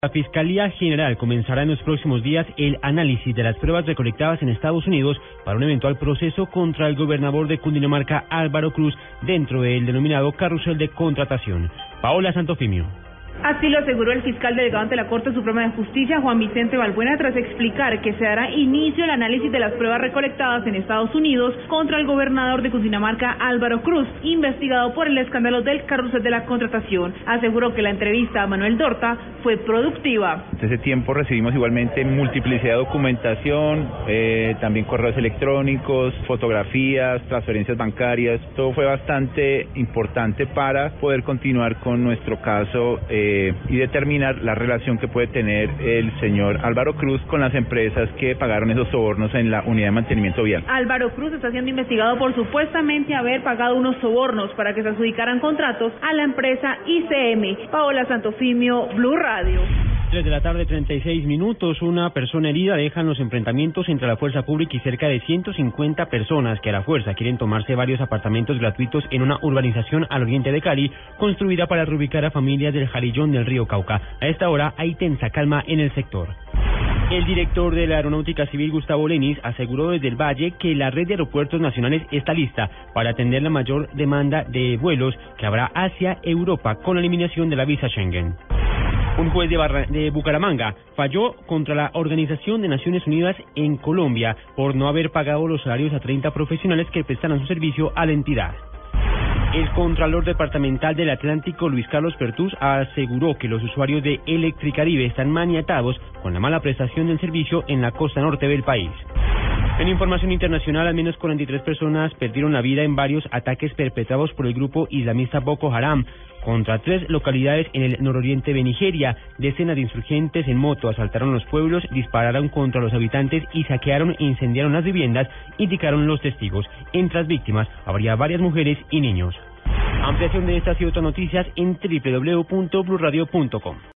La Fiscalía General comenzará en los próximos días el análisis de las pruebas recolectadas en Estados Unidos para un eventual proceso contra el gobernador de Cundinamarca Álvaro Cruz dentro del denominado carrusel de contratación. Paola Santofimio. Así lo aseguró el fiscal delegado ante la Corte Suprema de Justicia, Juan Vicente Balbuena, tras explicar que se dará inicio al análisis de las pruebas recolectadas en Estados Unidos contra el gobernador de Cundinamarca, Álvaro Cruz, investigado por el escándalo del carrusel de la contratación. Aseguró que la entrevista a Manuel Dorta fue productiva. Desde ese tiempo recibimos igualmente multiplicidad de documentación, eh, también correos electrónicos, fotografías, transferencias bancarias. Todo fue bastante importante para poder continuar con nuestro caso. Eh, y determinar la relación que puede tener el señor Álvaro Cruz con las empresas que pagaron esos sobornos en la unidad de mantenimiento vial. Álvaro Cruz está siendo investigado por supuestamente haber pagado unos sobornos para que se adjudicaran contratos a la empresa ICM. Paola Santofimio, Blue Radio. 3 de la tarde, 36 minutos. Una persona herida dejan los enfrentamientos entre la fuerza pública y cerca de 150 personas que a la fuerza quieren tomarse varios apartamentos gratuitos en una urbanización al oriente de Cali, construida para reubicar a familias del Jarillón del río Cauca. A esta hora hay tensa calma en el sector. El director de la Aeronáutica Civil, Gustavo Lenis, aseguró desde el Valle que la red de aeropuertos nacionales está lista para atender la mayor demanda de vuelos que habrá hacia Europa con la eliminación de la visa Schengen. Un juez de, Bucaramanga falló contra la Organización de Naciones Unidas en Colombia por no haber pagado los salarios a 30 profesionales que prestaron su servicio a la entidad. El Contralor Departamental del Atlántico, Luis Carlos Pertús, aseguró que los usuarios de Electricaribe están maniatados con la mala prestación del servicio en la costa norte del país. En información internacional, al menos 43 personas perdieron la vida en varios ataques perpetrados por el grupo islamista Boko Haram contra tres localidades en el nororiente de Nigeria. Decenas de insurgentes en moto asaltaron los pueblos, dispararon contra los habitantes y saquearon e incendiaron las viviendas, indicaron los testigos. Entre las víctimas habría varias mujeres y niños. Ampliación de estas y otras noticias en www.bluradio.com.